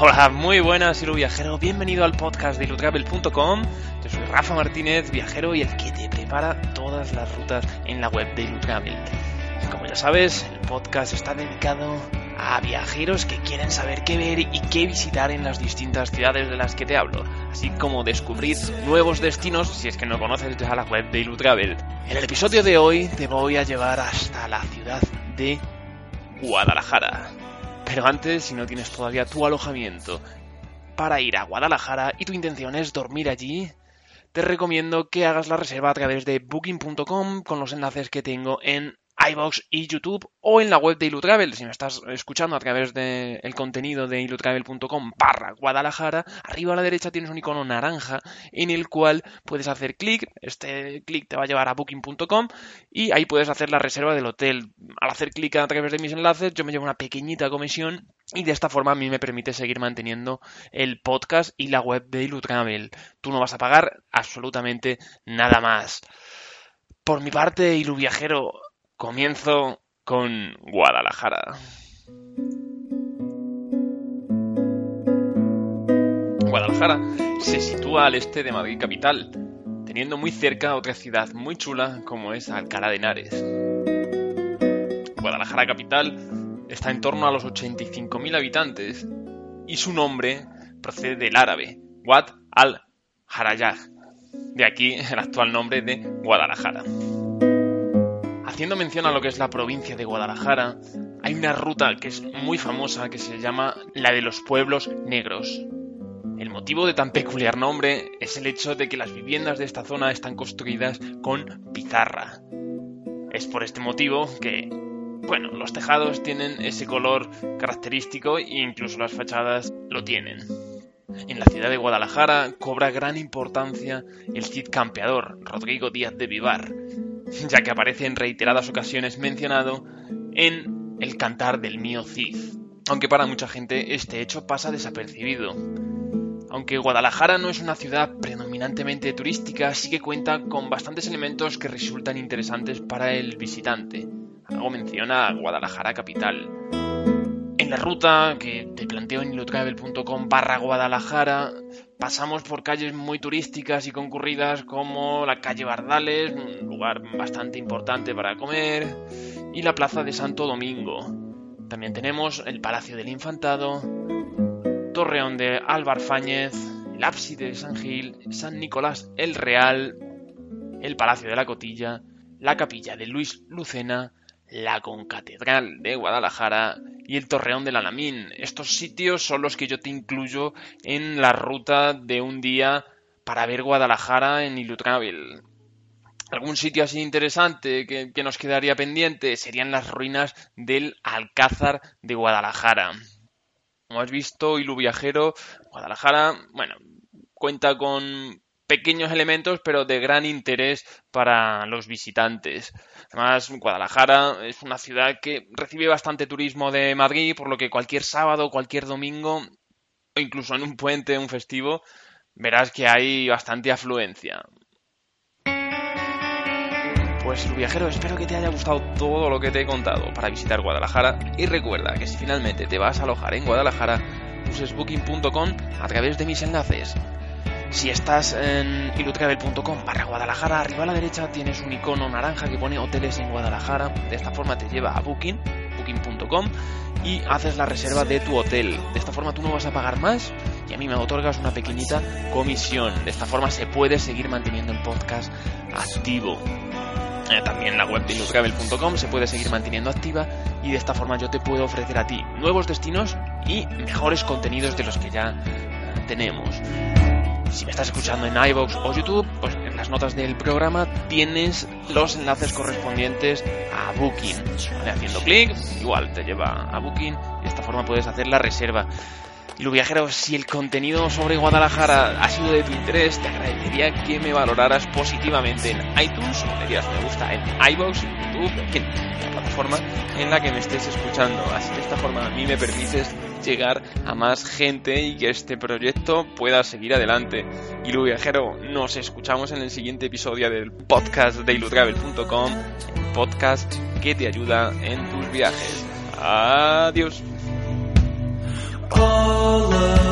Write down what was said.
Hola, muy buenas, Ilu Viajero. Bienvenido al podcast de ilutravel.com. Yo soy Rafa Martínez, viajero y el que te prepara todas las rutas en la web de Ilutravel. Como ya sabes, el podcast está dedicado a viajeros que quieren saber qué ver y qué visitar en las distintas ciudades de las que te hablo, así como descubrir nuevos destinos si es que no conoces ya la web de Ilutravel. En el episodio de hoy te voy a llevar hasta la ciudad de Guadalajara. Pero antes, si no tienes todavía tu alojamiento para ir a Guadalajara y tu intención es dormir allí, te recomiendo que hagas la reserva a través de booking.com con los enlaces que tengo en iBox y YouTube o en la web de Ilutravel. Si me estás escuchando a través del contenido de ilutravel.com barra Guadalajara, arriba a la derecha tienes un icono naranja en el cual puedes hacer clic. Este clic te va a llevar a booking.com y ahí puedes hacer la reserva del hotel. Al hacer clic a través de mis enlaces, yo me llevo una pequeñita comisión y de esta forma a mí me permite seguir manteniendo el podcast y la web de Ilutravel. Tú no vas a pagar absolutamente nada más. Por mi parte, Ilu Viajero, Comienzo con Guadalajara. Guadalajara se sitúa al este de Madrid capital, teniendo muy cerca otra ciudad muy chula como es Alcalá de Henares. Guadalajara capital está en torno a los 85.000 habitantes y su nombre procede del árabe, Wad al-Harayah, de aquí el actual nombre de Guadalajara. Haciendo mención a lo que es la provincia de Guadalajara, hay una ruta que es muy famosa que se llama la de los pueblos negros. El motivo de tan peculiar nombre es el hecho de que las viviendas de esta zona están construidas con pizarra. Es por este motivo que, bueno, los tejados tienen ese color característico e incluso las fachadas lo tienen. En la ciudad de Guadalajara cobra gran importancia el Cid campeador, Rodrigo Díaz de Vivar, ya que aparece en reiteradas ocasiones mencionado en el cantar del mío Cid, aunque para mucha gente este hecho pasa desapercibido. Aunque Guadalajara no es una ciudad predominantemente turística, sí que cuenta con bastantes elementos que resultan interesantes para el visitante. Hago menciona a Guadalajara capital. En la ruta que te planteo en ilotravel.com barra Guadalajara pasamos por calles muy turísticas y concurridas como la calle Bardales, un lugar bastante importante para comer, y la plaza de Santo Domingo. También tenemos el Palacio del Infantado, Torreón de Álvar Fáñez, el ábside de San Gil, San Nicolás el Real, el Palacio de la Cotilla, la Capilla de Luis Lucena, la Concatedral de Guadalajara y el Torreón del Alamín. Estos sitios son los que yo te incluyo en la ruta de un día para ver Guadalajara en Ilutravel. Algún sitio así interesante que, que, nos quedaría pendiente serían las ruinas del Alcázar de Guadalajara. Como has visto, Ilu Viajero, Guadalajara, bueno, cuenta con pequeños elementos, pero de gran interés para los visitantes. Además, Guadalajara es una ciudad que recibe bastante turismo de Madrid, por lo que cualquier sábado, cualquier domingo, o incluso en un puente, un festivo, verás que hay bastante afluencia. Pues viajero, espero que te haya gustado todo lo que te he contado para visitar Guadalajara y recuerda que si finalmente te vas a alojar en Guadalajara, uses booking.com a través de mis enlaces. Si estás en ilutravel.com barra Guadalajara, arriba a la derecha tienes un icono naranja que pone hoteles en Guadalajara. De esta forma te lleva a Booking, booking.com, y haces la reserva de tu hotel. De esta forma tú no vas a pagar más y a mí me otorgas una pequeñita comisión. De esta forma se puede seguir manteniendo el podcast activo. Eh, también la web de ilutravel.com se puede seguir manteniendo activa y de esta forma yo te puedo ofrecer a ti nuevos destinos y mejores contenidos de los que ya eh, tenemos. Si me estás escuchando en iVoox o YouTube, pues las notas del programa tienes los enlaces correspondientes a Booking. Haciendo clic, igual te lleva a Booking de esta forma puedes hacer la reserva. Lo viajero, si el contenido sobre Guadalajara ha sido de tu interés, te agradecería que me valoraras positivamente en iTunes, o dieras me gusta en iVoox, YouTube, en la plataforma en la que me estés escuchando. Así de esta forma a mí me permites llegar a más gente y que este proyecto pueda seguir adelante. Y lo viajero, nos escuchamos en el siguiente episodio del podcast de ilutravel.com, podcast que te ayuda en tus viajes. Adiós. All of